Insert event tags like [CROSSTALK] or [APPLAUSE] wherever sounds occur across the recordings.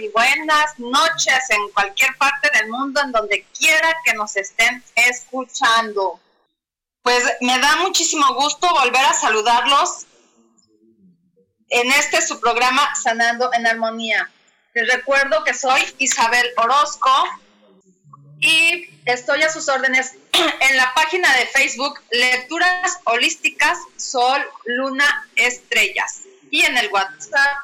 Y buenas noches en cualquier parte del mundo, en donde quiera que nos estén escuchando. Pues me da muchísimo gusto volver a saludarlos en este su programa Sanando en Armonía. Les recuerdo que soy Isabel Orozco y estoy a sus órdenes [CLEARS THROAT] en la página de Facebook Lecturas Holísticas Sol, Luna, Estrellas y en el WhatsApp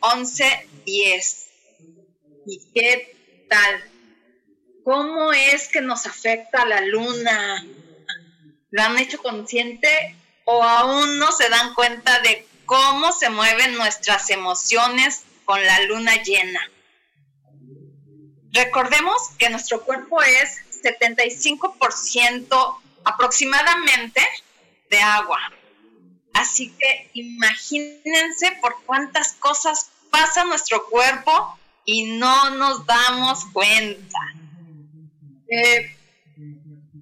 322-110-1110. ¿Y qué tal? ¿Cómo es que nos afecta la luna? ¿Lo han hecho consciente o aún no se dan cuenta de cómo se mueven nuestras emociones con la luna llena? Recordemos que nuestro cuerpo es 75% aproximadamente de agua. Así que imagínense por cuántas cosas pasa nuestro cuerpo y no nos damos cuenta. Eh,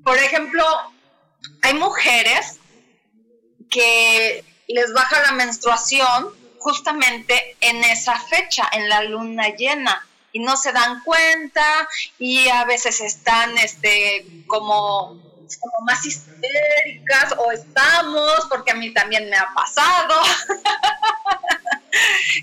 por ejemplo, hay mujeres que les baja la menstruación justamente en esa fecha, en la luna llena, y no se dan cuenta y a veces están este, como como más histéricas o estamos, porque a mí también me ha pasado. [LAUGHS]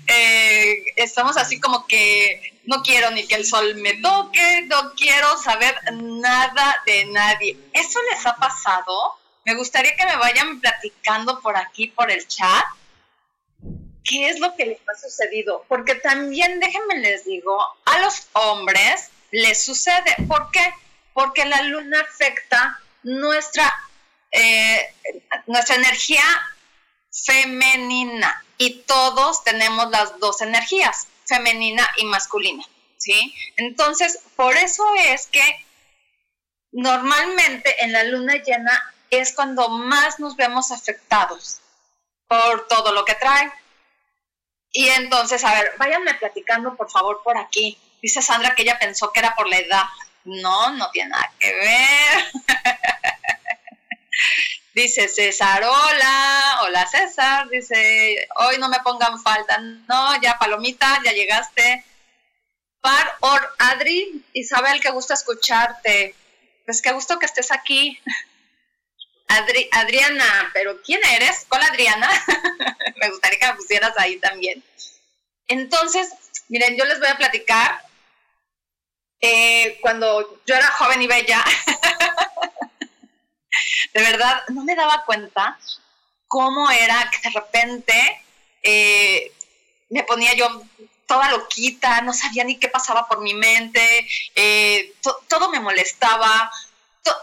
Eh, estamos así como que no quiero ni que el sol me toque, no quiero saber nada de nadie. ¿Eso les ha pasado? Me gustaría que me vayan platicando por aquí, por el chat, qué es lo que les ha sucedido. Porque también, déjenme les digo, a los hombres les sucede. ¿Por qué? Porque la luna afecta nuestra, eh, nuestra energía femenina y todos tenemos las dos energías, femenina y masculina, ¿sí? Entonces, por eso es que normalmente en la luna llena es cuando más nos vemos afectados por todo lo que trae. Y entonces, a ver, váyanme platicando por favor por aquí. Dice Sandra que ella pensó que era por la edad. No, no tiene nada que ver. [LAUGHS] Dice César, hola, hola César, dice, hoy no me pongan falta, no, ya Palomita, ya llegaste. Par, or, Adri, Isabel, qué gusto escucharte. Pues qué gusto que estés aquí. Adri, Adriana, pero ¿quién eres? ¿Cuál Adriana? [LAUGHS] me gustaría que me pusieras ahí también. Entonces, miren, yo les voy a platicar eh, cuando yo era joven y bella, [LAUGHS] de verdad no me daba cuenta cómo era que de repente eh, me ponía yo toda loquita, no sabía ni qué pasaba por mi mente, eh, todo me molestaba,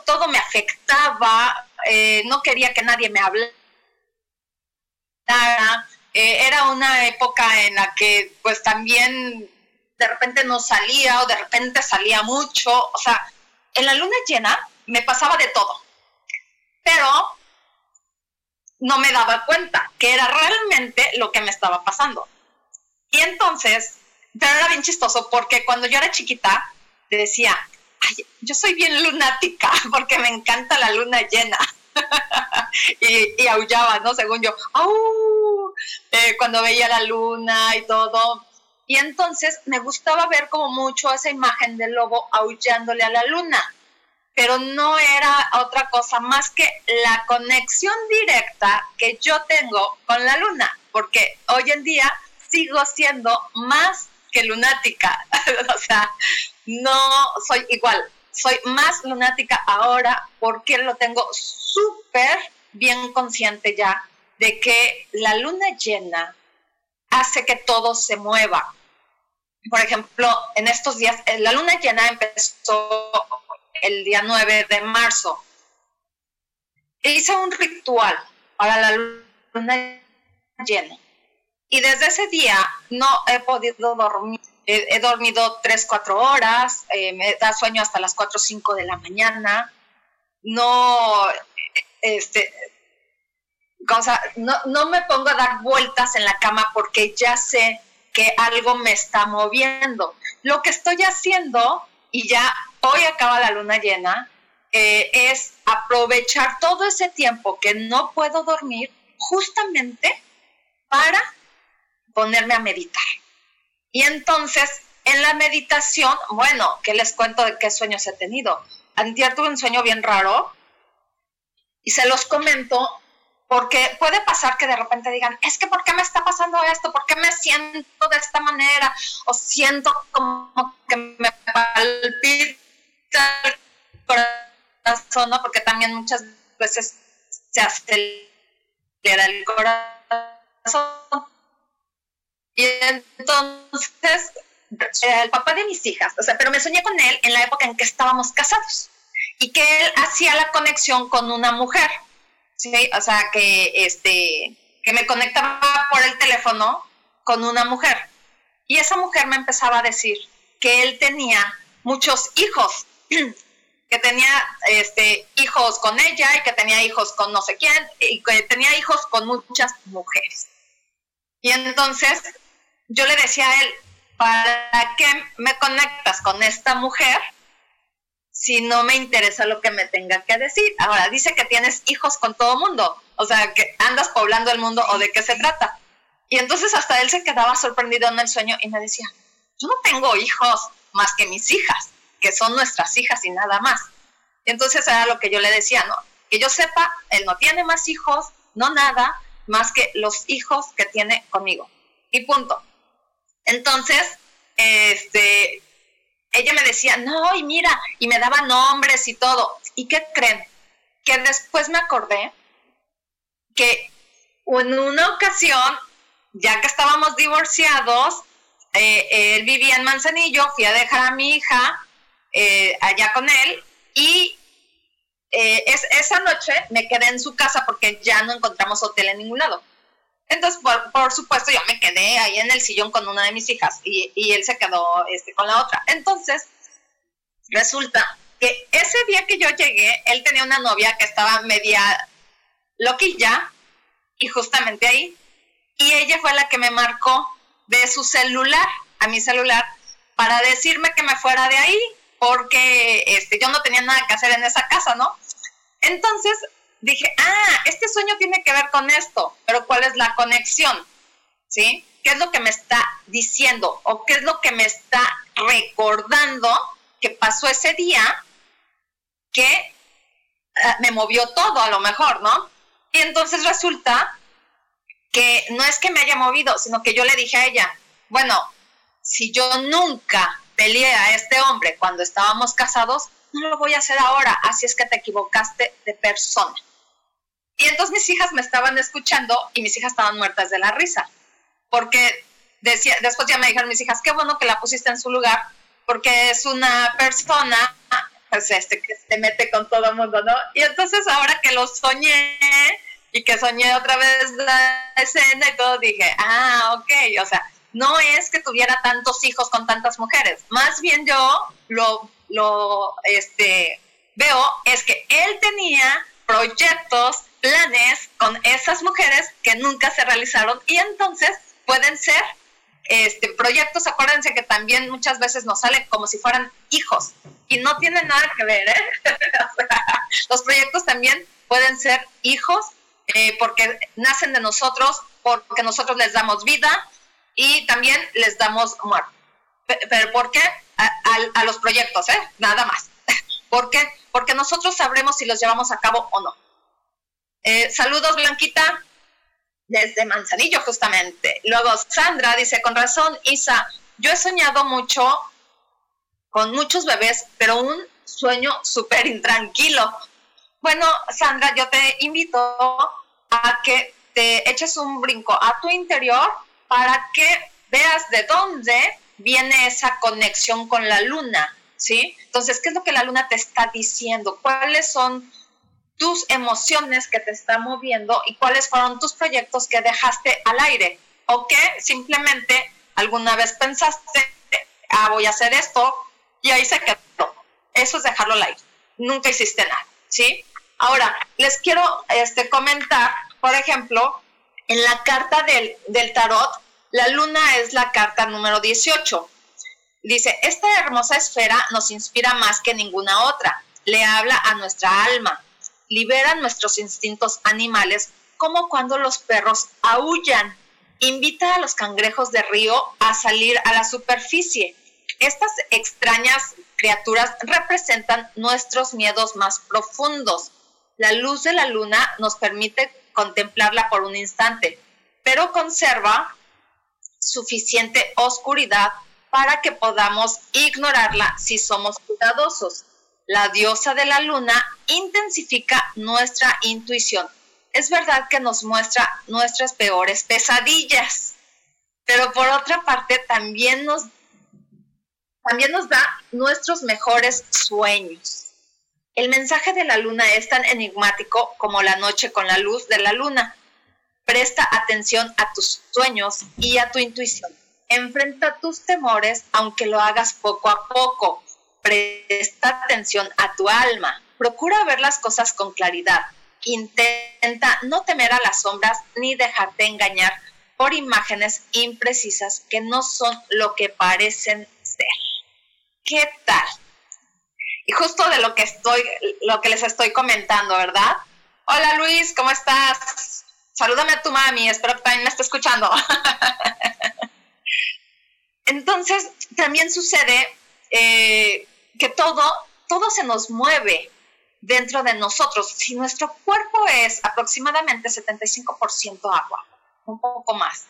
todo me afectaba, no quería que nadie me hablara. era una época en la que pues también de repente no salía o de repente salía mucho. O sea, en la luna llena me pasaba de todo. Pero no me daba cuenta que era realmente lo que me estaba pasando. Y entonces, pero era bien chistoso porque cuando yo era chiquita, te decía, yo soy bien lunática [LAUGHS] porque me encanta la luna llena. [LAUGHS] y, aullaba, ¿no? Según yo, eh, cuando veía la luna y todo. Y entonces me gustaba ver como mucho esa imagen del lobo aullándole a la luna, pero no era otra cosa más que la conexión directa que yo tengo con la luna, porque hoy en día sigo siendo más que lunática, [LAUGHS] o sea, no soy igual, soy más lunática ahora porque lo tengo súper bien consciente ya de que la luna llena hace que todo se mueva. Por ejemplo, en estos días, eh, la luna llena empezó el día 9 de marzo. Hice un ritual para la luna llena. Y desde ese día no he podido dormir. He, dormido 3, 4 horas, eh, me da sueño hasta las 4 o 5 de la mañana. No, este, cosa, no, no me pongo a dar vueltas en la cama porque ya sé que algo me está moviendo. Lo que estoy haciendo, y ya hoy acaba la luna llena, eh, es aprovechar todo ese tiempo que no puedo dormir justamente para ponerme a meditar. Y entonces, en la meditación, bueno, ¿qué les cuento de qué sueños he tenido? Antier tuve un sueño bien raro y se los comento porque puede pasar que de repente digan, es que ¿por qué me está pasando esto? ¿Por qué me siento de esta manera? O siento como que me palpita el corazón, ¿no? Porque también muchas veces se acelera el corazón. Y entonces, el papá de mis hijas, o sea, pero me soñé con él en la época en que estábamos casados y que él hacía la conexión con una mujer ¿sí? O sea, que, este, que me conectaba por el teléfono con una mujer. Y esa mujer me empezaba a decir que él tenía muchos hijos, [CLEARS THROAT] que tenía este, hijos con ella y que tenía hijos con no sé quién, y que tenía hijos con muchas mujeres. Y entonces yo le decía a él, ¿para qué me conectas con esta mujer si no me interesa lo que me tenga que decir. Ahora, dice que tienes hijos con todo mundo, o sea, que andas poblando el mundo o de qué se trata. Y entonces hasta él se quedaba sorprendido en el sueño y me decía, yo no tengo hijos más que mis hijas, que son nuestras hijas y nada más. Y entonces era lo que yo le decía, ¿no? Que yo sepa, él no tiene más hijos, no nada, más que los hijos que tiene conmigo. Y punto. Entonces, este, ella me decía, no, y mira, y me daba nombres y todo. ¿Y qué creen? Que después me acordé que en una ocasión, ya que estábamos divorciados, eh, él vivía en Manzanillo, fui a dejar a mi hija eh, allá con él y eh, esa noche me quedé en su casa porque ya no encontramos hotel en ningún lado. Entonces, por, supuesto, yo me quedé ahí en el sillón con una de mis hijas y, él se quedó este, con la otra. Entonces, resulta que ese día que yo llegué, él tenía una novia que estaba media loquilla y justamente ahí. Y ella fue la que me marcó de su celular a mi celular para decirme que me fuera de ahí porque este, yo no tenía nada que hacer en esa casa, ¿no? Entonces, dije, ah, este sueño tiene que ver con esto, pero ¿cuál es la conexión? ¿Sí? ¿Qué es lo que me está diciendo o qué es lo que me está recordando que pasó ese día que eh, me movió todo a lo mejor, ¿no? Y entonces resulta que no es que me haya movido, sino que yo le dije a ella, bueno, si yo nunca peleé a este hombre cuando estábamos casados, no lo voy a hacer ahora, así es que te equivocaste de persona. Y entonces mis hijas me estaban escuchando y mis hijas estaban muertas de la risa, porque decía, después ya me dijeron mis hijas, qué bueno que la pusiste en su lugar, porque es una persona pues este, que se mete con todo el mundo, ¿no? Y entonces ahora que lo soñé y que soñé otra vez la escena y todo, dije, ah, ok, o sea, no es que tuviera tantos hijos con tantas mujeres, más bien yo lo, lo este, veo es que él tenía proyectos planes con esas mujeres que nunca se realizaron y entonces pueden ser este, proyectos, acuérdense que también muchas veces nos salen como si fueran hijos y no tienen nada que ver, ¿eh? [LAUGHS] los proyectos también pueden ser hijos eh, porque nacen de nosotros, porque nosotros les damos vida y también les damos muerte. ¿Pero por qué? A, los proyectos, ¿eh? Nada más. [LAUGHS] ¿Por qué? Porque nosotros sabremos si los llevamos a cabo o no. Eh, saludos, Blanquita desde Manzanillo justamente. Luego Sandra dice, con razón, Isa, yo he soñado mucho con muchos bebés, pero un sueño súper intranquilo. Bueno, Sandra, yo te invito a que te eches un brinco a tu interior para que veas de dónde viene esa conexión con la luna, ¿sí? Entonces, ¿qué es lo que la luna te está diciendo? ¿Cuáles son tus emociones que te están moviendo y cuáles fueron tus proyectos que dejaste al aire o que simplemente alguna vez pensaste, ah, voy a hacer esto y ahí se quedó. Eso es dejarlo al aire. Nunca hiciste nada, ¿sí? Ahora, les quiero este, comentar, por ejemplo, en la carta del, del tarot, la luna es la carta número 18. Dice, esta hermosa esfera nos inspira más que ninguna otra. Le habla a nuestra alma, liberan nuestros instintos animales, como cuando los perros aullan. Invita a los cangrejos de río a salir a la superficie. Estas extrañas criaturas representan nuestros miedos más profundos. La luz de la luna nos permite contemplarla por un instante, pero conserva suficiente oscuridad para que podamos ignorarla si somos cuidadosos la diosa de la luna, intensifica nuestra intuición. Es verdad que nos muestra nuestras peores pesadillas, pero por otra parte también nos, también nos da nuestros mejores sueños. El mensaje de la luna es tan enigmático como la noche con la luz de la luna. Presta atención a tus sueños y a tu intuición. Enfrenta tus temores aunque lo hagas poco a poco presta atención a tu alma, procura ver las cosas con claridad, intenta no temer a las sombras ni dejarte engañar por imágenes imprecisas que no son lo que parecen ser. ¿Qué tal? Y justo de lo que estoy, lo que les estoy comentando, ¿verdad? Hola Luis, ¿cómo estás? Salúdame a tu mami, espero que también me esté escuchando. [LAUGHS] Entonces, también sucede eh, que todo, todo se nos mueve dentro de nosotros. Si nuestro cuerpo es aproximadamente 75% agua, un poco más,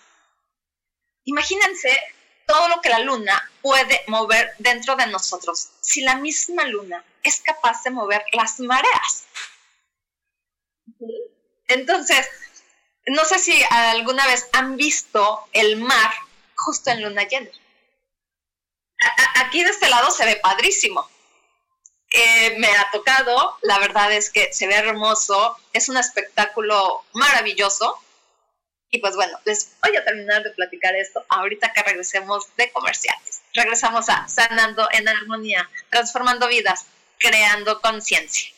imagínense todo lo que la luna puede mover dentro de nosotros. Si la misma luna es capaz de mover las mareas. Entonces, no sé si alguna vez han visto el mar justo en luna llena aquí de este lado se ve padrísimo. Eh, me ha tocado, la verdad es que se ve hermoso, es un espectáculo maravilloso. Y pues bueno, les voy a terminar de platicar esto ahorita que regresemos de comerciales. Regresamos a Sanando en Armonía, transformando vidas, creando conciencia.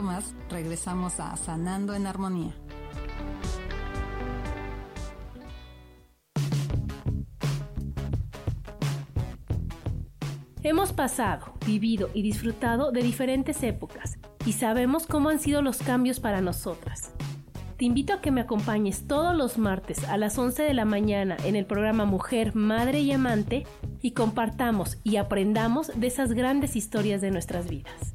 Más regresamos a Sanando en Armonía. Hemos pasado, vivido y disfrutado de diferentes épocas y sabemos cómo han sido los cambios para nosotras. Te invito a que me acompañes todos los martes a las 11 de la mañana en el programa Mujer, Madre y Amante y compartamos y aprendamos de esas grandes historias de nuestras vidas.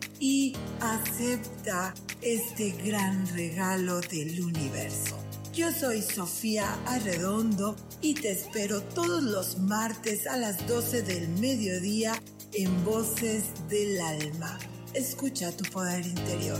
y acepta este gran regalo del universo. Yo soy Sofía Arredondo y te espero todos los martes a las 12 del mediodía en Voces del Alma. Escucha tu poder interior.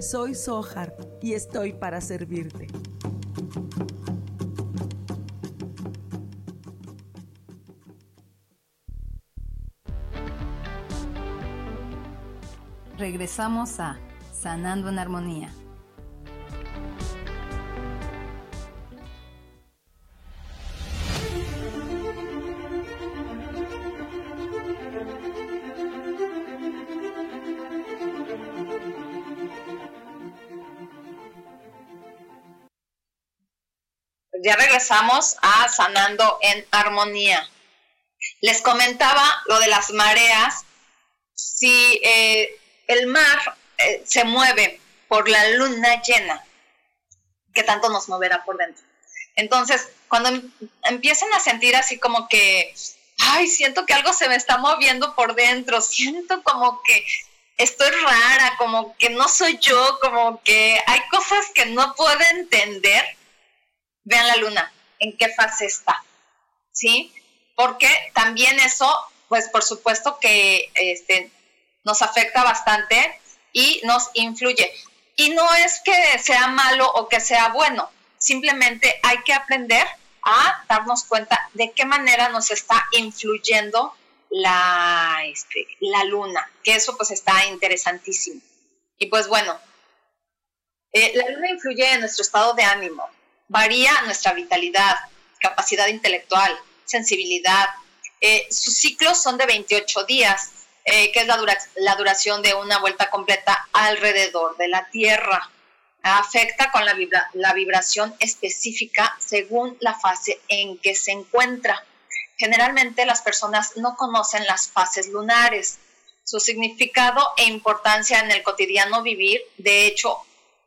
Soy Sohar y estoy para servirte. Regresamos a Sanando en Armonía. Ya regresamos a Sanando en Armonía. Les comentaba lo de las mareas. Si eh, el mar eh, se mueve por la luna llena, ¿qué tanto nos moverá por dentro? Entonces, cuando em, empiecen a sentir así como que, ay, siento que algo se me está moviendo por dentro, siento como que estoy rara, como que no soy yo, como que hay cosas que no puedo entender, vean la luna, en qué fase está, ¿sí? Porque también eso, pues por supuesto que este, nos afecta bastante y nos influye. Y no es que sea malo o que sea bueno, simplemente hay que aprender a darnos cuenta de qué manera nos está influyendo la, este, la luna, que eso pues está interesantísimo. Y pues bueno, eh, la luna influye en nuestro estado de ánimo, varía nuestra vitalidad, capacidad intelectual, sensibilidad. Eh, sus ciclos son de 28 días eh, que es la, duración de una vuelta completa alrededor de la Tierra. Afecta con la, la vibración específica según la fase en que se encuentra. Generalmente las personas no conocen las fases lunares, su significado e importancia en el cotidiano vivir. De hecho,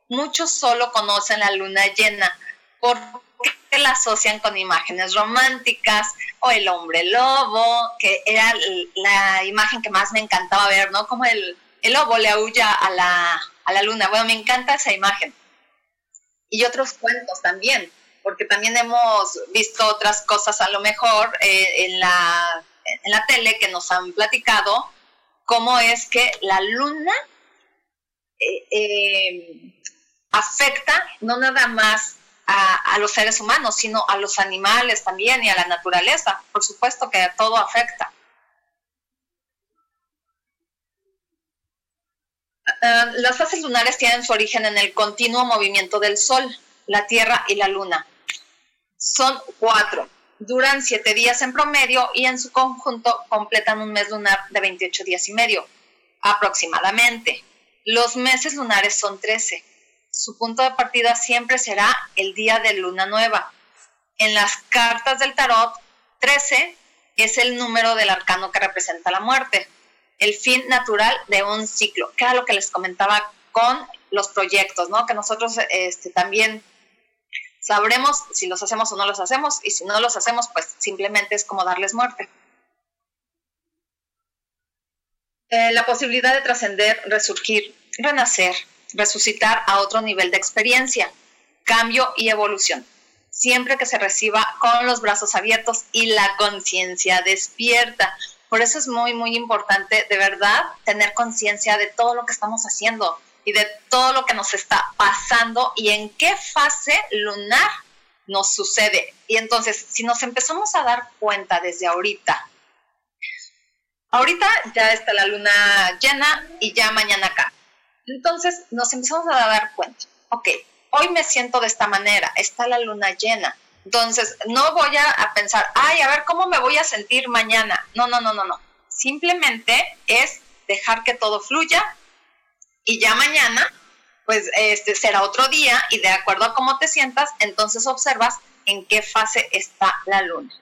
muchos solo conocen la luna llena porque la asocian con imágenes románticas o el hombre lobo, que era la imagen que más me encantaba ver, ¿no? Como el, lobo le aúlla a la, a la luna. Bueno, me encanta esa imagen. Y otros cuentos también, porque también hemos visto otras cosas a lo mejor eh, en, la, en la tele que nos han platicado, cómo es que la luna eh, eh, afecta no nada más a, los seres humanos, sino a los animales también y a la naturaleza. Por supuesto que todo afecta. Ah, las fases lunares tienen su origen en el continuo movimiento del Sol, la Tierra y la Luna. Son cuatro. Duran siete días en promedio y en su conjunto completan un mes lunar de 28 días y medio, aproximadamente. Los meses lunares son 13 su punto de partida siempre será el día de luna nueva. En las cartas del tarot, 13 es el número del arcano que representa la muerte, el fin natural de un ciclo, que era lo que les comentaba con los proyectos, ¿no? Que nosotros este, también Sabremos si los hacemos o no los hacemos y si no los hacemos, pues simplemente es como darles muerte. Eh, la posibilidad de trascender, resurgir, renacer, resucitar a otro nivel de experiencia, cambio y evolución, siempre que se reciba con los brazos abiertos y la conciencia despierta. Por eso es muy, muy importante, de verdad, tener conciencia de todo lo que estamos haciendo y de todo lo que nos está pasando y en qué fase lunar nos sucede. Y entonces, si nos empezamos a dar cuenta desde ahorita, ahorita ya está la luna llena y ya mañana acá. Entonces, nos empezamos a dar cuenta, ok, hoy me siento de esta manera, está la luna llena. Entonces, no voy a, pensar, ay, a ver cómo me voy a sentir mañana. No, no, no, no, no. Simplemente es dejar que todo fluya y ya mañana, pues este será otro día y de acuerdo a cómo te sientas, entonces observas en qué fase está la luna.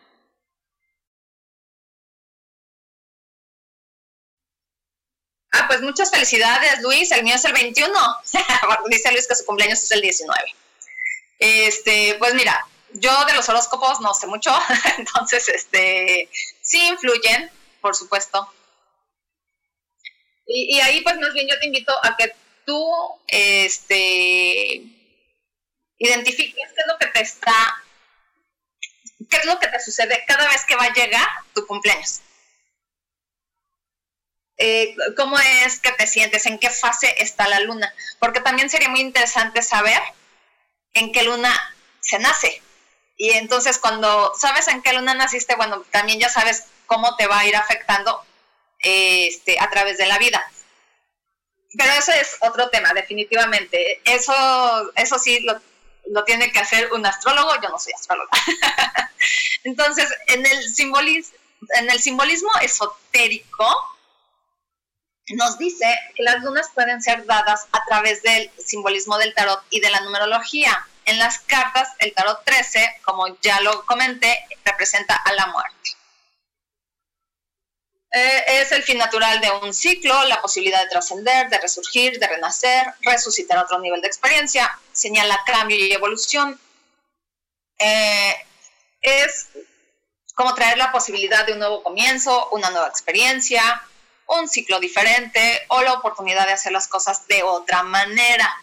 Ah, pues muchas felicidades, Luis. El mío es el 21. [LAUGHS] Dice Luis que su cumpleaños es el 19. Este, pues mira, yo de los horóscopos no sé mucho, [LAUGHS] entonces, este, sí influyen, por supuesto. Y, ahí, pues más bien yo te invito a que tú, este, identifiques qué es lo que te está, qué es lo que te sucede cada vez que va a llegar tu cumpleaños. Eh, cómo es que te sientes, en qué fase está la luna, porque también sería muy interesante saber en qué luna se nace. Y entonces cuando sabes en qué luna naciste, bueno, también ya sabes cómo te va a ir afectando este, a través de la vida. Pero eso es otro tema, definitivamente. Eso, eso sí lo, lo tiene que hacer un astrólogo, yo no soy astróloga. [LAUGHS] entonces, en el, simbolismo, en el simbolismo esotérico, nos dice que las lunas pueden ser dadas a través del simbolismo del tarot y de la numerología. En las cartas, el tarot 13, como ya lo comenté, representa a la muerte. Eh, es el fin natural de un ciclo, la posibilidad de trascender, de resurgir, de renacer, resucitar otro nivel de experiencia, señala cambio y evolución. Eh, es como traer la posibilidad de un nuevo comienzo, una nueva experiencia, un ciclo diferente o la oportunidad de hacer las cosas de otra manera.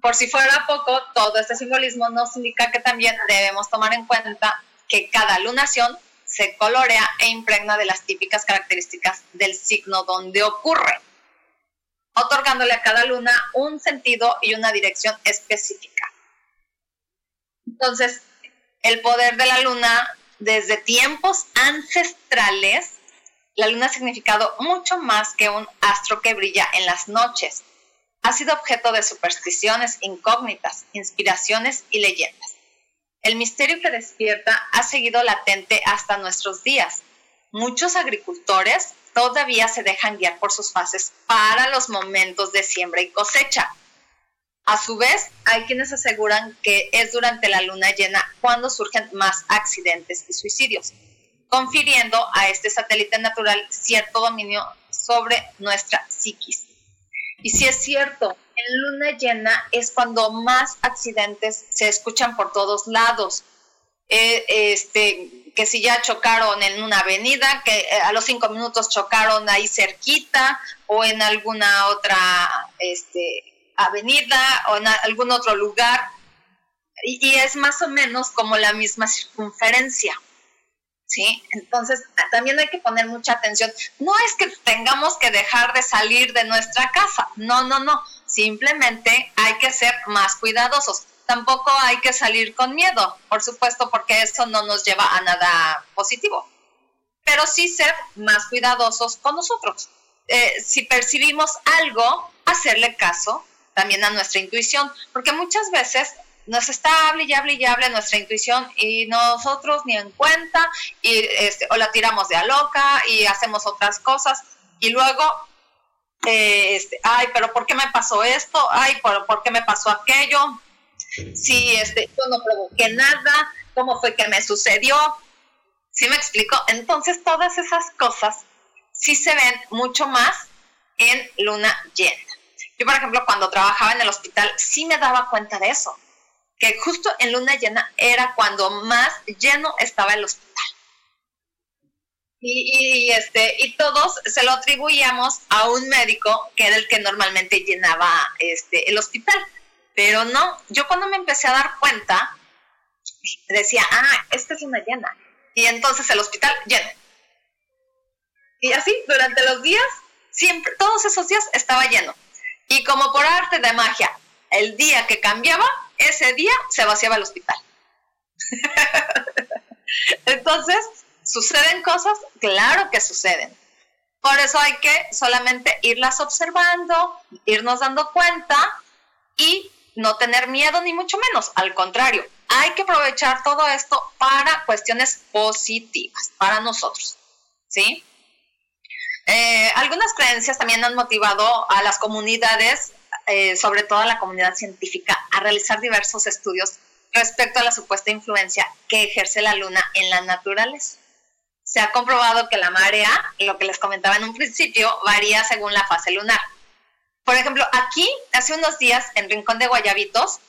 Por si fuera poco, todo este simbolismo nos indica que también debemos tomar en cuenta que cada lunación se colorea e impregna de las típicas características del signo donde ocurre, otorgándole a cada luna un sentido y una dirección específica. Entonces, el poder de la luna desde tiempos ancestrales la luna ha significado mucho más que un astro que brilla en las noches. Ha sido objeto de supersticiones incógnitas, inspiraciones y leyendas. El misterio que despierta ha seguido latente hasta nuestros días. Muchos agricultores todavía se dejan guiar por sus fases para los momentos de siembra y cosecha. A su vez, hay quienes aseguran que es durante la luna llena cuando surgen más accidentes y suicidios confiriendo a este satélite natural cierto dominio sobre nuestra psiquis. Y si es cierto, en luna llena es cuando más accidentes se escuchan por todos lados. Eh, este, que si ya chocaron en una avenida, que eh, a los cinco minutos chocaron ahí cerquita o en alguna otra este, avenida o en algún otro lugar. y es más o menos como la misma circunferencia. ¿Sí? Entonces, también hay que poner mucha atención. No es que tengamos que dejar de salir de nuestra casa, no, no, no, simplemente hay que ser más cuidadosos. Tampoco hay que salir con miedo, por supuesto, porque eso no nos lleva a nada positivo. Pero sí ser más cuidadosos con nosotros. Eh, si percibimos algo, hacerle caso también a nuestra intuición, porque muchas veces nos está hable y hable y hable nuestra intuición y nosotros ni en cuenta y este, o la tiramos de a loca y hacemos otras cosas y luego eh, este, ay pero por qué me pasó esto ay por, por qué me pasó aquello si este yo no provoqué nada cómo fue que me sucedió ¿sí me explico? entonces todas esas cosas sí se ven mucho más en luna llena. Yo por ejemplo cuando trabajaba en el hospital sí me daba cuenta de eso que justo en luna llena era cuando más lleno estaba el hospital. Y, este, y todos se lo atribuíamos a un médico que era el que normalmente llenaba este, el hospital. Pero no, yo cuando me empecé a dar cuenta, decía, ah, esta es luna llena. Y entonces el hospital lleno. Y así, durante los días, siempre, todos esos días estaba lleno. Y como por arte de magia, el día que cambiaba, ese día se vaciaba el hospital. [LAUGHS] Entonces, ¿suceden cosas? Claro que suceden. Por eso hay que solamente irlas observando, irnos dando cuenta y no tener miedo ni mucho menos. Al contrario, hay que aprovechar todo esto para cuestiones positivas, para nosotros. ¿Sí? Eh, algunas creencias también han motivado a las comunidades, eh, sobre todo a la comunidad científica, a realizar diversos estudios respecto a la supuesta influencia que ejerce la luna en la naturaleza. Se ha comprobado que la marea, lo que les comentaba en un principio, varía según la fase lunar. Por ejemplo, aquí, hace unos días, en Rincón de Guayabitos,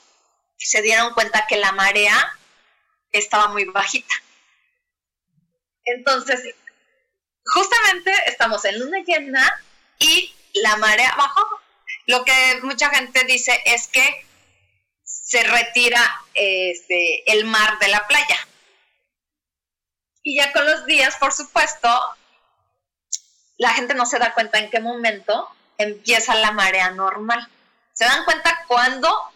se dieron cuenta que la marea estaba muy bajita. Entonces, justamente estamos en luna llena y la marea bajó. Lo que mucha gente dice es que se retira este, el mar de la playa. Y ya con los días, por supuesto, la gente no se da cuenta en qué momento empieza la marea normal. Se dan cuenta cuando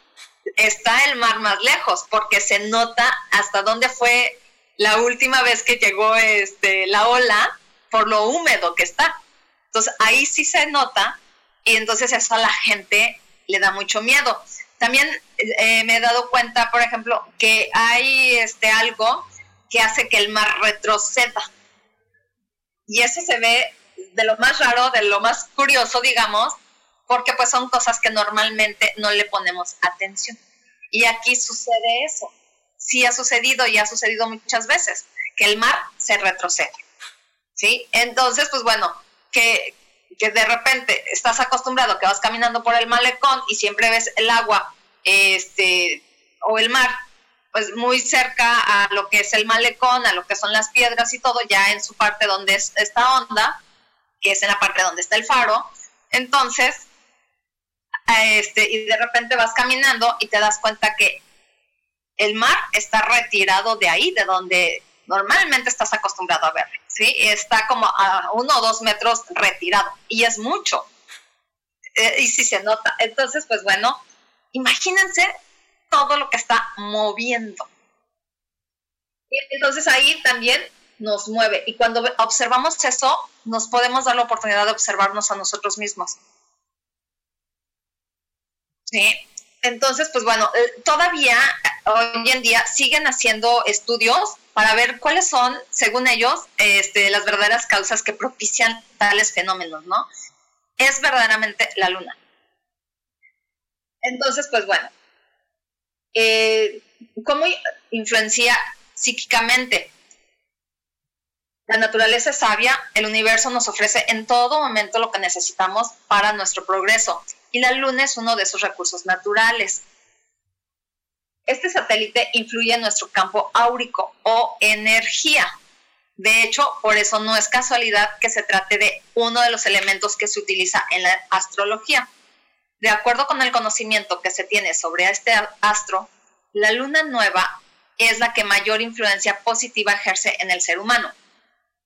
está el mar más lejos, porque se nota hasta dónde fue la última vez que llegó este, la ola por lo húmedo que está. Entonces ahí sí se nota y entonces eso a la gente le da mucho miedo. También eh, me he dado cuenta, por ejemplo, que hay este algo que hace que el mar retroceda. Y eso se ve de lo más raro, de lo más curioso, digamos, porque pues son cosas que normalmente no le ponemos atención. Y aquí sucede eso. Sí ha sucedido y ha sucedido muchas veces, que el mar se retrocede. ¿sí? Entonces, pues bueno, que, de repente estás acostumbrado que vas caminando por el malecón y siempre ves el agua este, o el mar, pues muy cerca a lo que es el malecón, a lo que son las piedras y todo, ya en su parte donde es esta onda, que es en la parte donde está el faro. Entonces, este, y de repente vas caminando y te das cuenta que el mar está retirado de ahí, de donde normalmente estás acostumbrado a ver, ¿sí? Está como a uno o dos metros retirado y es mucho. Eh, y sí se nota. Entonces, pues bueno, imagínense todo lo que está moviendo. Entonces ahí también nos mueve. Y cuando observamos eso, nos podemos dar la oportunidad de observarnos a nosotros mismos. Sí. Entonces, pues bueno, eh, todavía hoy en día siguen haciendo estudios para ver cuáles son, según ellos, este, las verdaderas causas que propician tales fenómenos, ¿no? Es verdaderamente la luna. Entonces, pues bueno, eh, ¿cómo influencia psíquicamente? La naturaleza es sabia, el universo nos ofrece en todo momento lo que necesitamos para nuestro progreso y la luna es uno de esos recursos naturales. Este satélite influye en nuestro campo áurico o energía. De hecho, por eso no es casualidad que se trate de uno de los elementos que se utiliza en la astrología. De acuerdo con el conocimiento que se tiene sobre este astro, la luna nueva es la que mayor influencia positiva ejerce en el ser humano.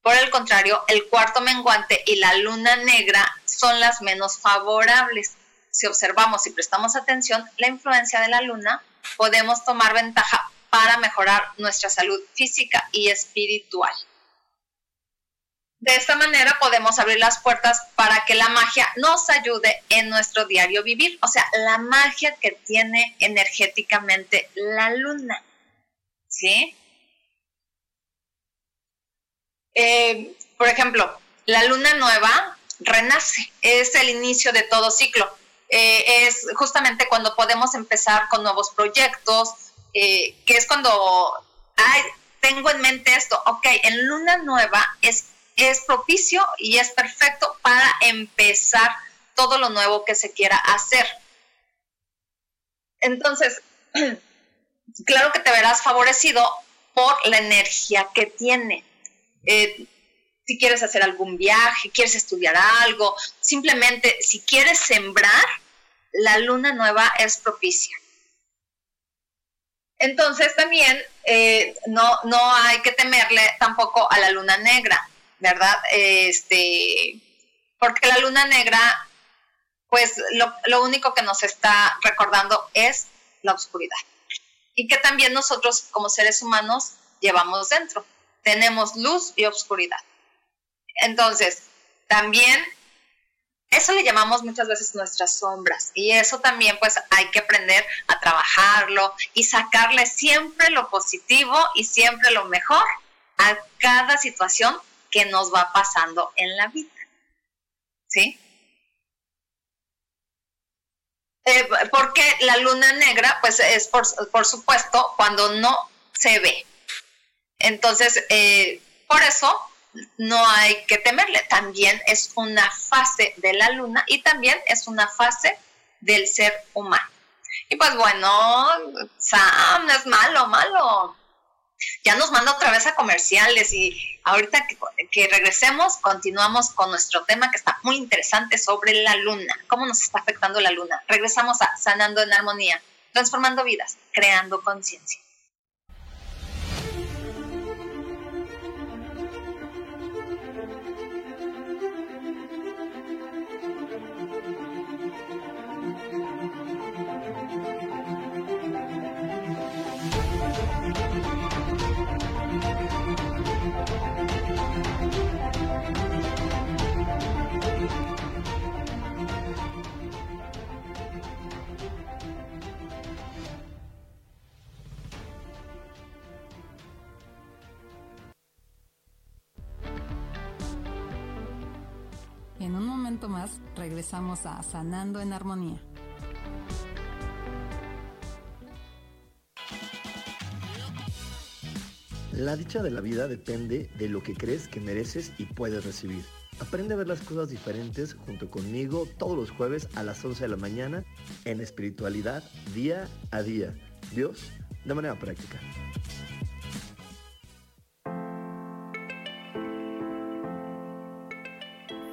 Por el contrario, el cuarto menguante y la luna negra son las menos favorables. Si observamos y prestamos atención, la influencia de la luna podemos tomar ventaja para mejorar nuestra salud física y espiritual. De esta manera podemos abrir las puertas para que la magia nos ayude en nuestro diario vivir, o sea, la magia que tiene energéticamente la luna. ¿Sí? Eh, por ejemplo, la luna nueva renace, es el inicio de todo ciclo. Eh, es justamente cuando podemos empezar con nuevos proyectos, eh, que es cuando, ay, tengo en mente esto, ok, en luna nueva es, es propicio y es perfecto para empezar todo lo nuevo que se quiera hacer. Entonces, [CLEARS THROAT] claro que te verás favorecido por la energía que tiene. Eh, si quieres hacer algún viaje, quieres estudiar algo, simplemente si quieres sembrar, la luna nueva es propicia. Entonces también eh, no, no hay que temerle tampoco a la luna negra, ¿verdad? Este, porque la luna negra, pues lo, lo único que nos está recordando es la oscuridad. Y que también nosotros como seres humanos llevamos dentro. Tenemos luz y oscuridad. Entonces, también eso le llamamos muchas veces nuestras sombras y eso también pues hay que aprender a trabajarlo y sacarle siempre lo positivo y siempre lo mejor a cada situación que nos va pasando en la vida. ¿Sí? Eh, porque la luna negra pues es por, por, supuesto cuando no se ve. Entonces, eh, por eso no hay que temerle. También es una fase de la luna y también es una fase del ser humano. Y pues bueno, Sam, es malo, malo. Ya nos manda otra vez a comerciales y ahorita que, que, regresemos continuamos con nuestro tema que está muy interesante sobre la luna, cómo nos está afectando la luna. Regresamos a Sanando en Armonía, transformando vidas, creando conciencia. Regresamos a Sanando en Armonía. La dicha de la vida depende de lo que crees que mereces y puedes recibir. Aprende a ver las cosas diferentes junto conmigo todos los jueves a las 11 de la mañana en espiritualidad día a día. Dios, de manera práctica.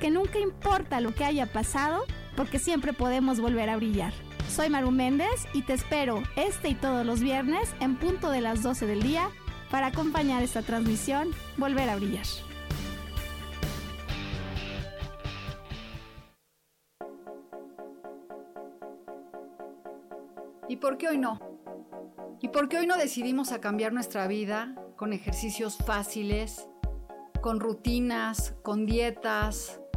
que nunca importa lo que haya pasado, porque siempre podemos volver a brillar. Soy Maru Méndez y te espero este y todos los viernes en punto de las 12 del día para acompañar esta transmisión Volver a Brillar. ¿Y por qué hoy no? ¿Y por qué hoy no decidimos a cambiar nuestra vida con ejercicios fáciles, con rutinas, con dietas,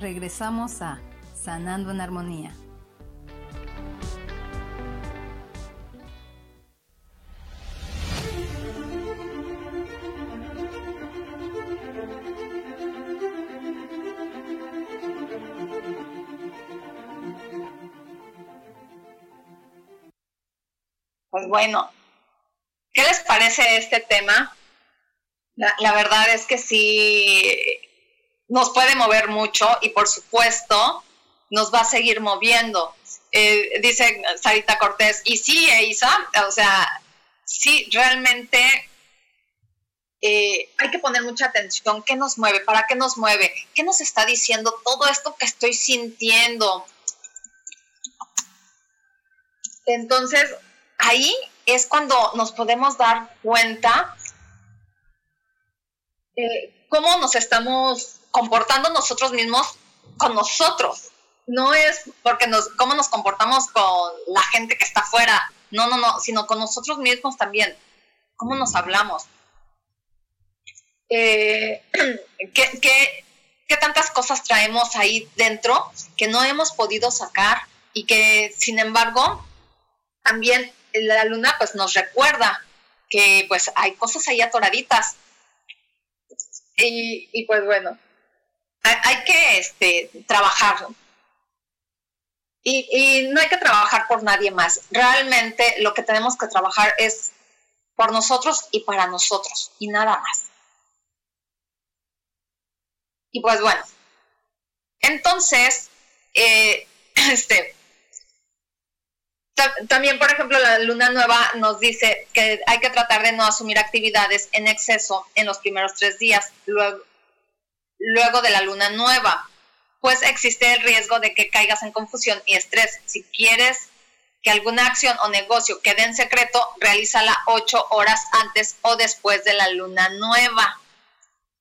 Regresamos a Sanando en Armonía. Pues bueno, ¿qué les parece este tema? La, la verdad es que sí, nos puede mover mucho y por supuesto nos va a seguir moviendo. Eh, dice Sarita Cortés, y sí, Isa, o sea, sí, realmente eh, hay que poner mucha atención. ¿Qué nos mueve? ¿Para qué nos mueve? ¿Qué nos está diciendo todo esto que estoy sintiendo? Entonces, ahí es cuando nos podemos dar cuenta eh, cómo nos estamos comportando nosotros mismos con nosotros. No es porque nos, cómo nos comportamos con la gente que está afuera, no, no, no, sino con nosotros mismos también. ¿Cómo nos hablamos? Eh, [CLEARS THROAT] ¿qué, qué, tantas cosas traemos ahí dentro que no hemos podido sacar y que, sin embargo, también la luna pues nos recuerda que pues hay cosas ahí atoraditas. Y pues bueno, hay, que este, trabajar. Y, y no hay que trabajar por nadie más. Realmente lo que tenemos que trabajar es por nosotros y para nosotros y nada más. Y pues bueno, entonces, eh, [CLEARS THROAT] este, también, por ejemplo, la luna nueva nos dice que hay que tratar de no asumir actividades en exceso en los primeros tres días, luego, luego de la luna nueva, pues existe el riesgo de que caigas en confusión y estrés. Si quieres que alguna acción o negocio quede en secreto, realízala ocho horas antes o después de la luna nueva.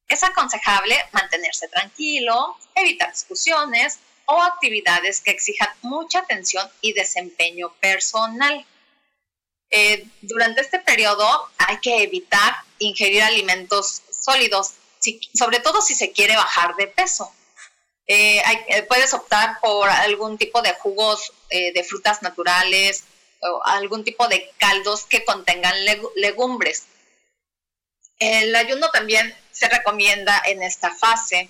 Es aconsejable mantenerse tranquilo, evitar discusiones, o actividades que exijan mucha atención y desempeño personal. Eh, durante este periodo hay que evitar ingerir alimentos sólidos, sobre todo si se quiere bajar de peso. Eh, eh, puedes optar por algún tipo de jugos de frutas naturales o algún tipo de caldos que contengan legumbres. El ayuno también se recomienda en esta fase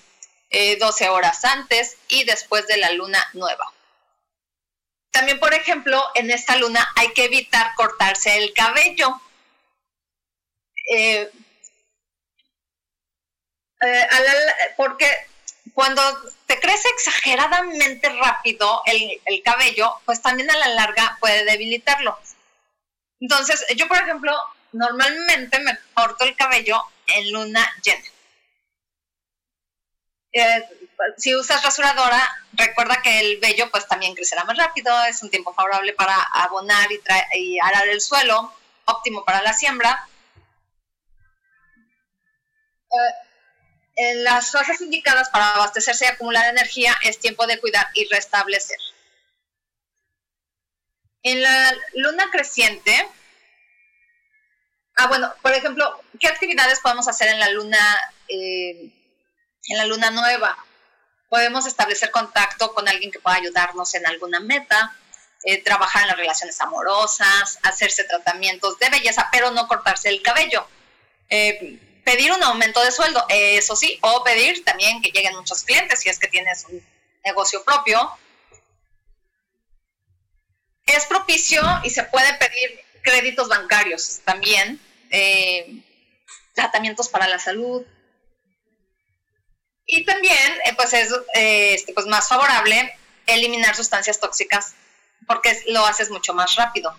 12 eh, horas antes y después de la luna nueva. También, por ejemplo, en esta luna hay que evitar cortarse el cabello. Eh, eh, porque cuando te crece exageradamente rápido el, el, cabello, pues también a la larga puede debilitarlo. Entonces, yo, por ejemplo, normalmente me corto el cabello en luna llena. Eh, si usas rasuradora, recuerda que el vello pues también crecerá más rápido, es un tiempo favorable para abonar y, y arar el suelo, óptimo para la siembra. Eh, las horas indicadas para abastecerse y acumular energía es tiempo de cuidar y restablecer. En la luna creciente, ah bueno, por ejemplo, ¿qué actividades podemos hacer en la luna eh, en la luna nueva. Podemos establecer contacto con alguien que pueda ayudarnos en alguna meta, eh, trabajar en las relaciones amorosas, hacerse tratamientos de belleza, pero no cortarse el cabello. Eh, pedir un aumento de sueldo, eso sí, o pedir también que lleguen muchos clientes si es que tienes un negocio propio. Es propicio y se puede pedir créditos bancarios también, eh, tratamientos para la salud, y también, eh, pues es eh, este, pues más favorable eliminar sustancias tóxicas porque lo haces mucho más rápido.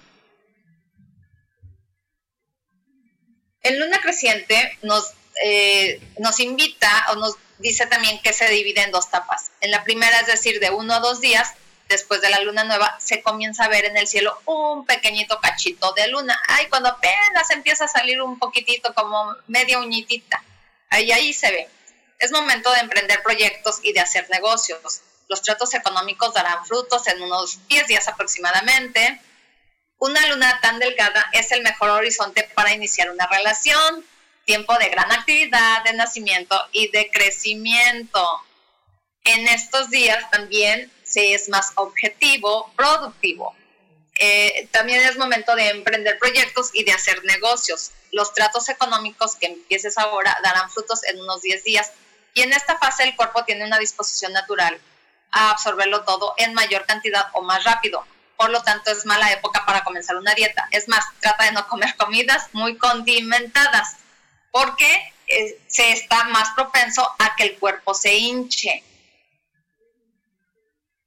El luna creciente nos, eh, nos invita o nos dice también que se divide en dos tapas. En la primera, es decir, de uno o dos días después de la luna nueva, se comienza a ver en el cielo un pequeñito cachito de luna. Ay, cuando apenas empieza a salir un poquitito, como media uñitita, ahí, ahí se ve. Es momento de emprender proyectos y de hacer negocios. Los tratos económicos darán frutos en unos 10 días aproximadamente. Una luna tan delgada es el mejor horizonte para iniciar una relación. Tiempo de gran actividad, de nacimiento y de crecimiento. En estos días también se es más objetivo, productivo. Eh, también es momento de emprender proyectos y de hacer negocios. Los tratos económicos que empieces ahora darán frutos en unos 10 días y en esta fase el cuerpo tiene una disposición natural a absorberlo todo en mayor cantidad o más rápido. Por lo tanto es mala época para comenzar una dieta. Es más, trata de no comer comidas muy condimentadas, porque eh, se está más propenso a que el cuerpo se hinche.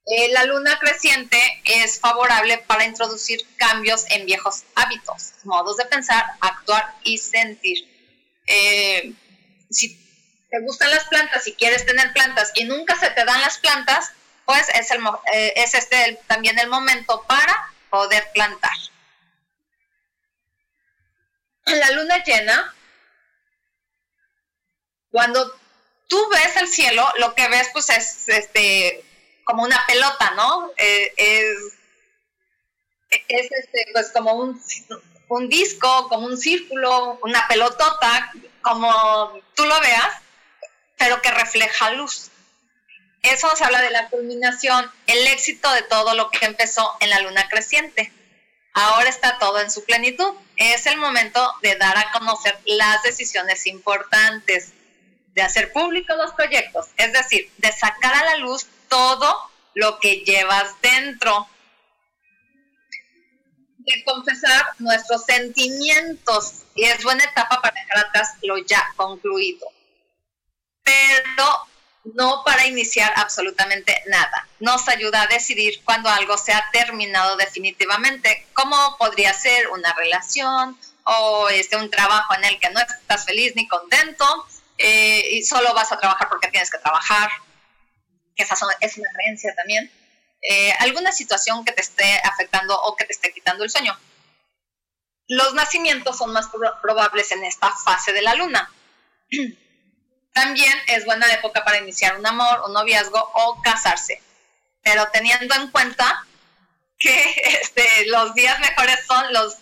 Eh, la luna creciente es favorable para introducir cambios en viejos hábitos, modos de pensar, actuar y sentir. Eh, si te gustan las plantas y quieres tener plantas y nunca se te dan las plantas, pues es, el, eh, es este también el momento para poder plantar. En la luna llena, cuando tú ves el cielo, lo que ves pues es este como una pelota, ¿no? Eh, es, es este, pues como un, un disco, como un círculo, una pelotota, como tú lo veas, pero que refleja luz. Eso nos habla de la culminación, el éxito de todo lo que empezó en la luna creciente. Ahora está todo en su plenitud. Es el momento de dar a conocer las decisiones importantes, de hacer públicos los proyectos, es decir, de sacar a la luz todo lo que llevas dentro, de confesar nuestros sentimientos y es buena etapa para dejar atrás lo ya concluido, pero no para iniciar absolutamente nada. Nos ayuda a decidir cuando algo se ha terminado definitivamente, como podría ser una relación o este, un trabajo en el que no estás feliz ni contento eh, y solo vas a trabajar porque tienes que trabajar, que esa es una creencia también. Eh, alguna situación que te esté afectando o que te esté quitando el sueño. Los nacimientos son más probables en esta fase de la luna. [CLEARS THROAT] También es buena época para iniciar un amor, un noviazgo o casarse, pero teniendo en cuenta que [LAUGHS] este, los días mejores son los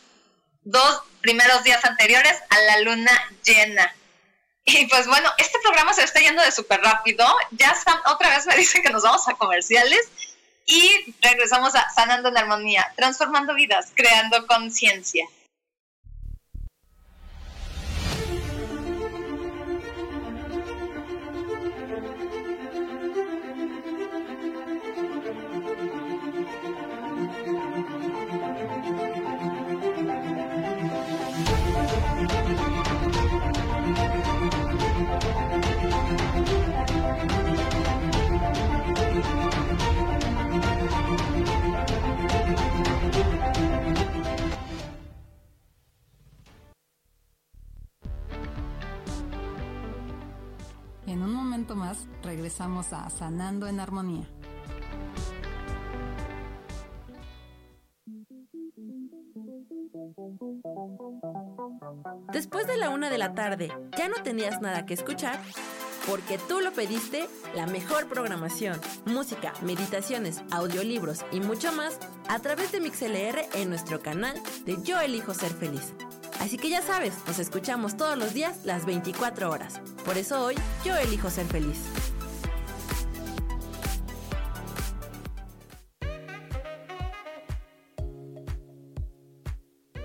dos primeros días anteriores a la luna llena. Y pues bueno, este programa se está yendo de súper rápido. Ya otra vez me [LAUGHS] dicen que nos vamos a comerciales y regresamos a Sanando en Armonía, transformando vidas, creando conciencia. Más regresamos a Sanando en Armonía. Después de la una de la tarde, ¿ya no tenías nada que escuchar? Porque tú lo pediste, la mejor programación, música, meditaciones, audiolibros y mucho más a través de MixLR en nuestro canal de Yo Elijo Ser Feliz. Así que ya sabes, nos escuchamos todos los días las 24 horas. Por eso hoy yo elijo ser feliz.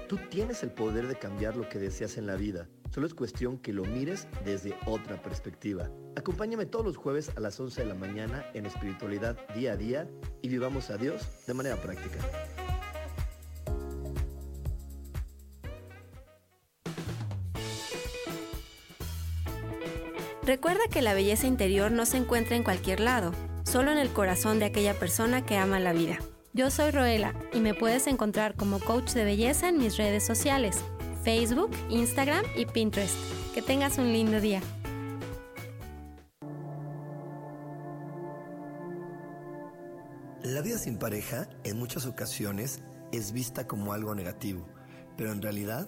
Tú tienes el poder de cambiar lo que deseas en la vida. Solo es cuestión que lo mires desde otra perspectiva. Acompáñame todos los jueves a las 11 de la mañana en espiritualidad día a día y vivamos a Dios de manera práctica. Recuerda que la belleza interior no se encuentra en cualquier lado, solo en el corazón de aquella persona que ama la vida. Yo soy Roela y me puedes encontrar como coach de belleza en mis redes sociales, Facebook, Instagram y Pinterest. Que tengas un lindo día. La vida sin pareja en muchas ocasiones es vista como algo negativo, pero en realidad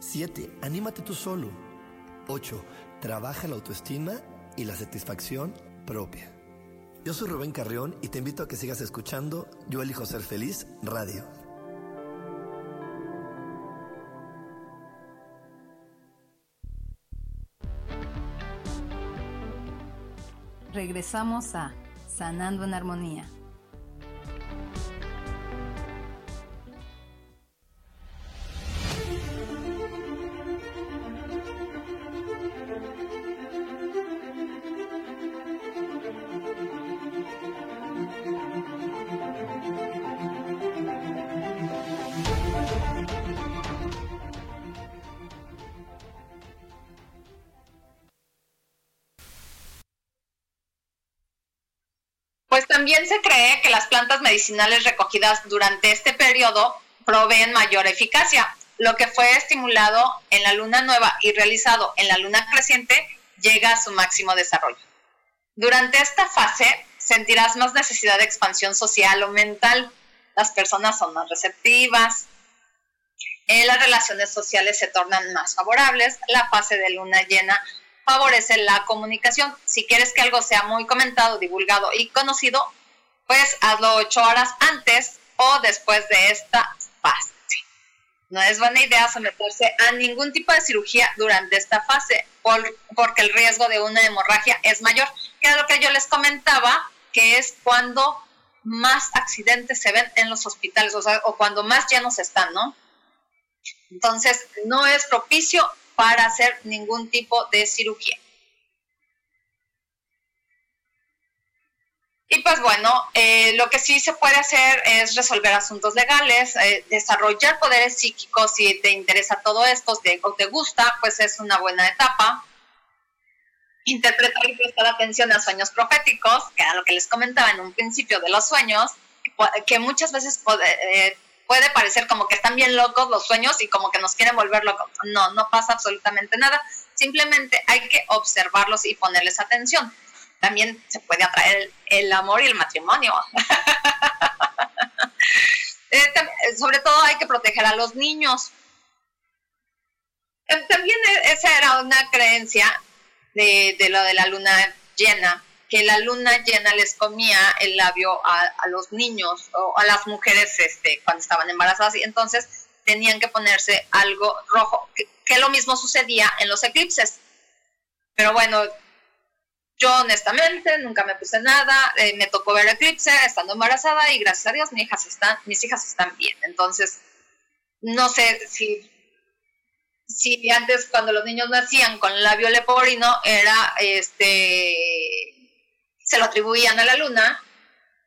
7. Anímate tú solo. 8. Trabaja la autoestima y la satisfacción propia. Yo soy Rubén Carrión y te invito a que sigas escuchando Yo elijo ser feliz radio. Regresamos a Sanando en Armonía. Plantas medicinales recogidas durante este periodo proveen mayor eficacia. Lo que fue estimulado en la luna nueva y realizado en la luna creciente llega a su máximo desarrollo. Durante esta fase sentirás más necesidad de expansión social o mental. Las personas son más receptivas. Eh, las relaciones sociales se tornan más favorables. La fase de luna llena favorece la comunicación. Si quieres que algo sea muy comentado, divulgado y conocido, pues hazlo ocho horas antes o después de esta fase. No es buena idea someterse a ningún tipo de cirugía durante esta fase porque el riesgo de una hemorragia es mayor, que es lo que yo les comentaba, que es cuando más accidentes se ven en los hospitales, o, sea, o cuando más llenos están, ¿no? Entonces, no es propicio para hacer ningún tipo de cirugía. Y pues bueno, eh, lo que sí se puede hacer es resolver asuntos legales, eh, desarrollar poderes psíquicos si te interesa todo esto o te gusta, pues es una buena etapa. Interpretar y prestar atención a sueños proféticos, que era lo que les comentaba en un principio de los sueños, que muchas veces puede, eh, puede parecer como que están bien locos los sueños y como que nos quieren volver locos. No, no pasa absolutamente nada. Simplemente hay que observarlos y ponerles atención también se puede atraer el, amor y el matrimonio. [LAUGHS] Eh, sobre todo hay que proteger a los niños. Eh, también e, esa era una creencia de, lo de la luna llena, que la luna llena les comía el labio a, los niños o a las mujeres este, cuando estaban embarazadas y entonces tenían que ponerse algo rojo, que lo mismo sucedía en los eclipses. Pero bueno, yo honestamente nunca me puse nada, eh, me tocó ver eclipse estando embarazada y gracias a Dios mis hijas están, mis hijas están bien. Entonces, no sé si, si antes cuando los niños nacían con labio leporino era, este, se lo atribuían a la luna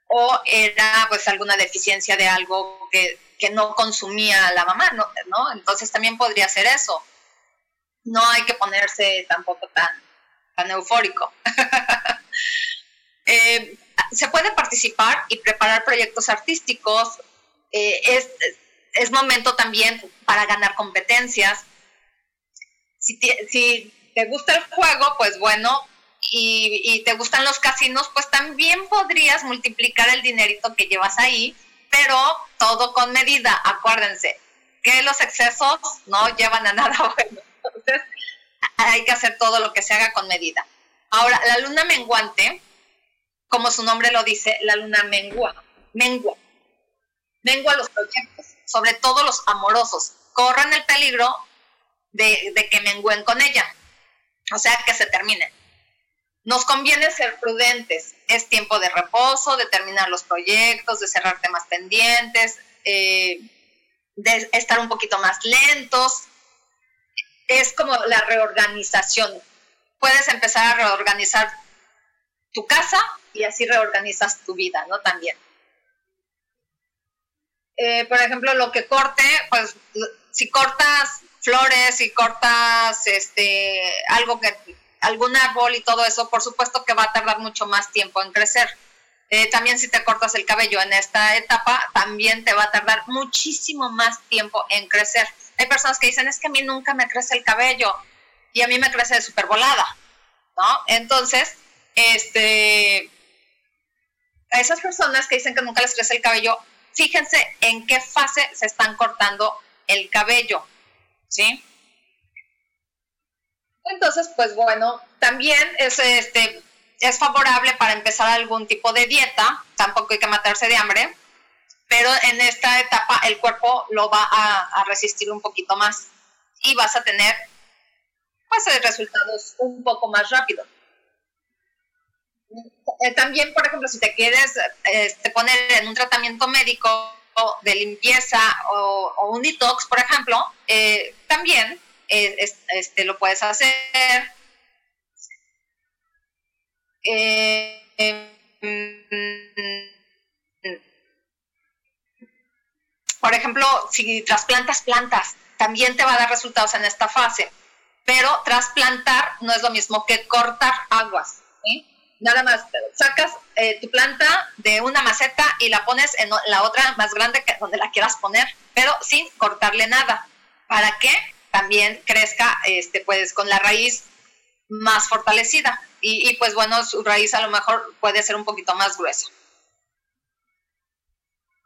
o era pues alguna deficiencia de algo que, que no consumía la mamá, ¿no? ¿no? Entonces también podría ser eso. No hay que ponerse tampoco tan tan eufórico. [LAUGHS] Eh, se puede participar y preparar proyectos artísticos. Eh, es, momento también para ganar competencias. Si te, si te gusta el juego, pues bueno, y, y, te gustan los casinos, pues también podrías multiplicar el dinerito que llevas ahí, pero todo con medida. Acuérdense que los excesos no llevan a nada [LAUGHS] bueno. Entonces, hay que hacer todo lo que se haga con medida. Ahora, la luna menguante, como su nombre lo dice, la luna mengua, mengua, mengua los proyectos, sobre todo los amorosos, corran el peligro de, que mengüen con ella, o sea, que se terminen. Nos conviene ser prudentes, es tiempo de reposo, de terminar los proyectos, de cerrar temas pendientes, eh, de estar un poquito más lentos, es como la reorganización. Puedes empezar a reorganizar tu casa y así reorganizas tu vida, ¿no? También. Eh, por ejemplo, lo que corte, pues si cortas flores, si cortas este algo que algún árbol y todo eso, por supuesto que va a tardar mucho más tiempo en crecer. Eh, también si te cortas el cabello en esta etapa, también te va a tardar muchísimo más tiempo en crecer. Hay personas que dicen, es que a mí nunca me crece el cabello y a mí me crece de súper volada, ¿no? Entonces, este, a esas personas que dicen que nunca les crece el cabello, fíjense en qué fase se están cortando el cabello, ¿sí? Entonces, pues bueno, también es, este, es favorable para empezar algún tipo de dieta, tampoco hay que matarse de hambre, pero en esta etapa el cuerpo lo va a, resistir un poquito más y vas a tener pues resultados un poco más rápido. Eh, también, por ejemplo, si te quieres este, poner en un tratamiento médico de limpieza o, un detox, por ejemplo, eh, también eh, este, lo puedes hacer. Por ejemplo, si trasplantas plantas, también te va a dar resultados en esta fase. Pero trasplantar no es lo mismo que cortar aguas. Nada más sacas eh, tu planta de una maceta y la pones en la otra más grande que donde la quieras poner, pero sin cortarle nada. Para que también crezca este, pues, con la raíz más fortalecida. Y, y pues bueno, su raíz a lo mejor puede ser un poquito más gruesa.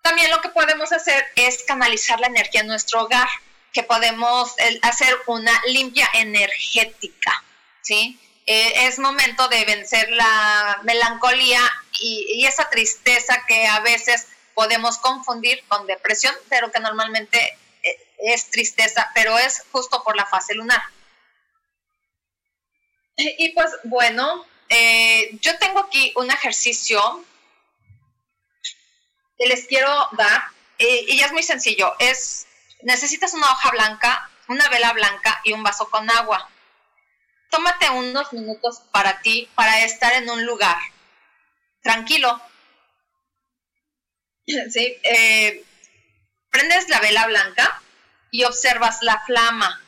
También lo que podemos hacer es canalizar la energía en nuestro hogar, que podemos hacer una limpia energética, ¿sí? Eh, es momento de vencer la melancolía y, esa tristeza que a veces podemos confundir con depresión, pero que normalmente eh, es tristeza, pero es justo por la fase lunar. Y pues bueno, eh, yo tengo aquí un ejercicio que les quiero dar, y es muy sencillo, es, necesitas una hoja blanca, una vela blanca y un vaso con agua tómate unos minutos para ti, para estar en un lugar tranquilo. [CLEARS THROAT] ¿Sí? Eh, prendes la vela blanca y observas la flama.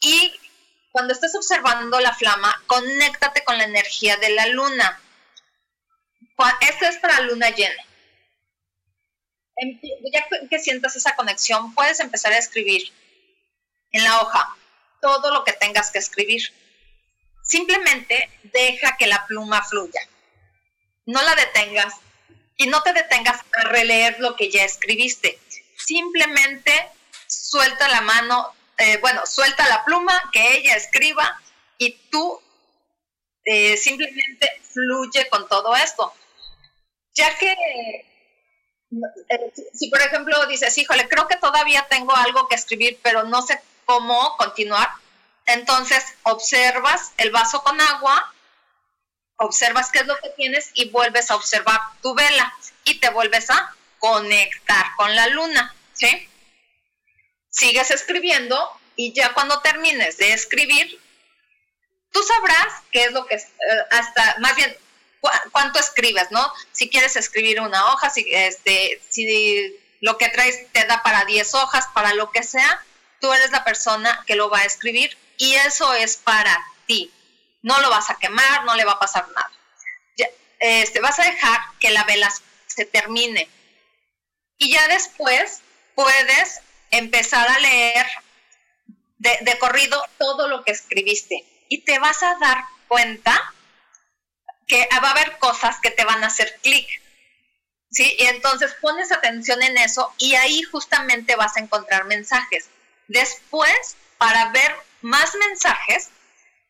Y cuando estés observando la flama, conéctate con la energía de la luna. Esto es para luna llena. Ya que sientas esa conexión, puedes empezar a escribir en la hoja todo lo que tengas que escribir. Simplemente deja que la pluma fluya. No la detengas y no te detengas a releer lo que ya escribiste. Simplemente suelta la mano, eh, bueno, suelta la pluma, que ella escriba y tú eh, simplemente fluye con todo esto. Ya que si por ejemplo dices, híjole, creo que todavía tengo algo que escribir, pero no sé cómo continuar, entonces observas el vaso con agua, observas qué es lo que tienes y vuelves a observar tu vela y te vuelves a conectar con la luna, ¿sí? Sigues escribiendo y ya cuando termines de escribir, tú sabrás qué es lo que, eh, hasta, más bien, cuánto escribes, ¿no? Si quieres escribir una hoja, si, este, lo que traes te da para 10 hojas, para lo que sea, tú eres la persona que lo va a escribir y eso es para ti. No lo vas a quemar, no le va a pasar nada. este, vas a dejar que la vela se termine. Y ya después puedes empezar a leer de corrido todo lo que escribiste. Y te vas a dar cuenta que va a haber cosas que te van a hacer clic. ¿Sí? Y entonces pones atención en eso y ahí justamente vas a encontrar mensajes. Después, para ver más mensajes,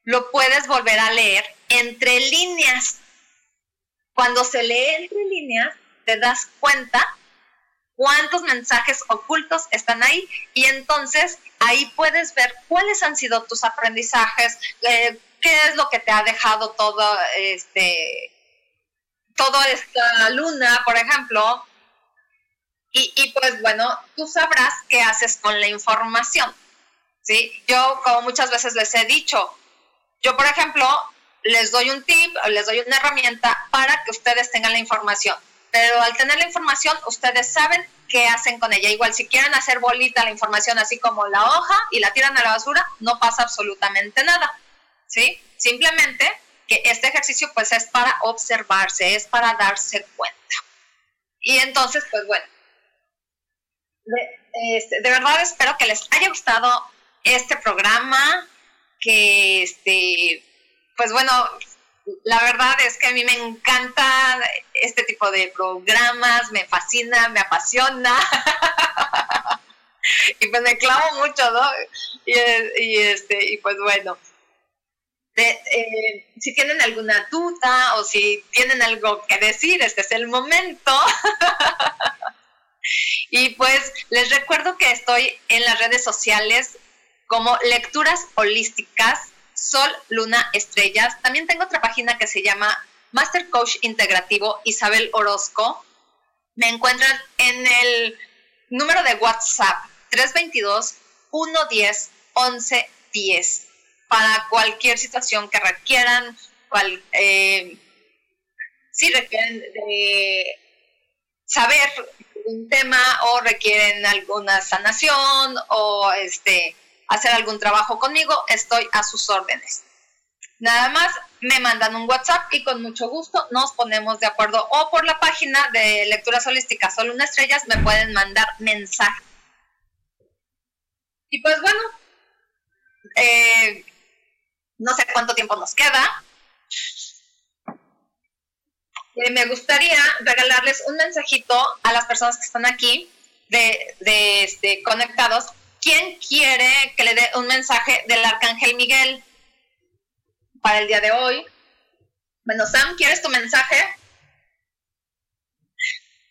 lo puedes volver a leer entre líneas. Cuando se lee entre líneas, te das cuenta cuántos mensajes ocultos están ahí y entonces ahí puedes ver cuáles han sido tus aprendizajes, eh, qué es lo que te ha dejado todo este toda esta luna, por ejemplo, y, y, pues bueno, tú sabrás qué haces con la información. ¿sí? Yo, como muchas veces les he dicho, yo, por ejemplo, les doy un tip, les doy una herramienta para que ustedes tengan la información. Pero al tener la información, ustedes saben qué hacen con ella. Igual, si quieren hacer bolita la información así como la hoja y la tiran a la basura, no pasa absolutamente nada. ¿Sí? Simplemente que este ejercicio pues es para observarse, es para darse cuenta. Y entonces, pues bueno, de, este, de verdad espero que les haya gustado este programa, que este, pues bueno, la verdad es que a mí me encanta este tipo de programas, me fascina, me apasiona. [LAUGHS] y pues me clavo mucho, ¿no? Y, este, y pues bueno. Eh, si tienen alguna duda o si tienen algo que decir, este es el momento. [LAUGHS] y pues les recuerdo que estoy en las redes sociales como Lecturas Holísticas Sol, Luna, Estrellas. También tengo otra página que se llama Master Coach Integrativo Isabel Orozco. Me encuentran en el número de WhatsApp 322 110 1110 para cualquier situación que requieran, eh, si requieren de saber un tema o requieren alguna sanación o este hacer algún trabajo conmigo, estoy a sus órdenes. Nada más me mandan un WhatsApp y con mucho gusto nos ponemos de acuerdo. O por la página de Lecturas Holísticas Solo una Estrellas me pueden mandar mensaje. Y pues bueno, eh, no sé cuánto tiempo nos queda. Eh, me gustaría regalarles un mensajito a las personas que están aquí de, este, conectados ¿Quién quiere que le dé un mensaje del Arcángel Miguel para el día de hoy? Bueno, Sam, ¿quieres tu mensaje?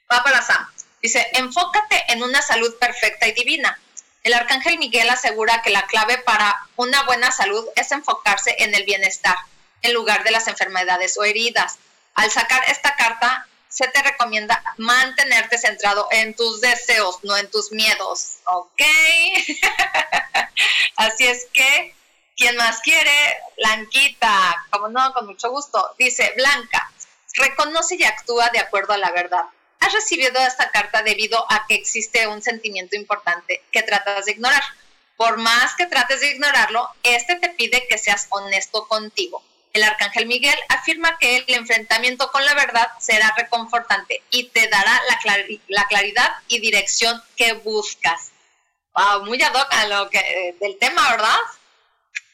Va para Sam. Dice, enfócate en una salud perfecta y divina. El Arcángel Miguel asegura que la clave para una buena salud es enfocarse en el bienestar, en lugar de las enfermedades o heridas. Al sacar esta carta, se te recomienda mantenerte centrado en tus deseos, no en tus miedos, ¿ok? [LAUGHS] Así es que, ¿quién más quiere? Blanquita, como no, con mucho gusto. Dice, Blanca, reconoce y actúa de acuerdo a la verdad. Has recibido esta carta debido a que existe un sentimiento importante que tratas de ignorar. Por más que trates de ignorarlo, este te pide que seas honesto contigo el arcángel Miguel afirma que el enfrentamiento con la verdad será reconfortante y te dará la, claridad y dirección que buscas. Wow, muy ad hoc a lo que, eh, del tema, ¿verdad?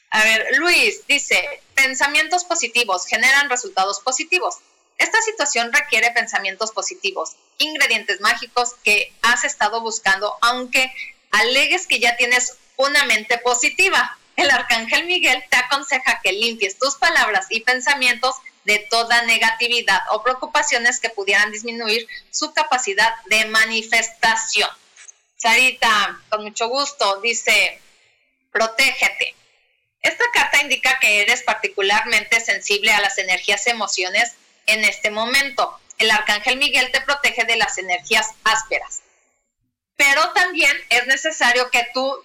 A ver, Luis dice, pensamientos positivos generan resultados positivos. Esta situación requiere pensamientos positivos, ingredientes mágicos que has estado buscando, aunque alegues que ya tienes una mente positiva el arcángel Miguel te aconseja que limpies tus palabras y pensamientos de toda negatividad o preocupaciones que pudieran disminuir su capacidad de manifestación. Sarita, con mucho gusto, dice, protégete. Esta carta indica que eres particularmente sensible a las energías emociones en este momento. El arcángel Miguel te protege de las energías ásperas. Pero también es necesario que tú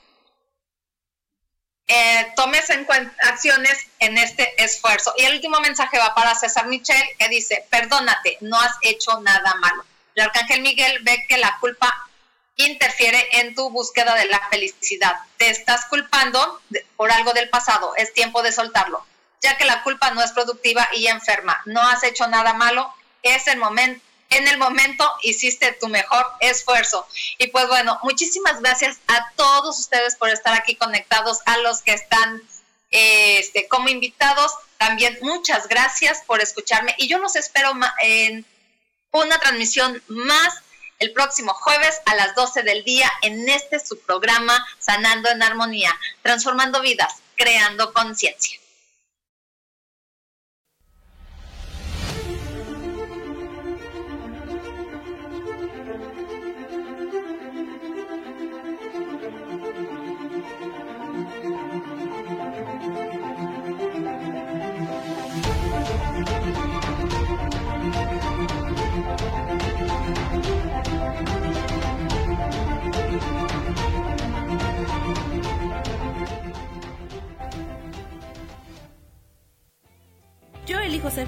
eh, tomes en acciones en este esfuerzo. Y el último mensaje va para César Michel, que dice, perdónate, no has hecho nada malo. El arcángel Miguel ve que la culpa interfiere en tu búsqueda de la felicidad. Te estás culpando por algo del pasado, es tiempo de soltarlo, ya que la culpa no es productiva y enferma. No has hecho nada malo, es el momento en el momento hiciste tu mejor esfuerzo. Y pues bueno, muchísimas gracias a todos ustedes por estar aquí conectados, a los que están este, como invitados. También muchas gracias por escucharme y yo los espero en una transmisión más el próximo jueves a las 12 del día en este su programa Sanando en Armonía, transformando vidas, creando conciencia.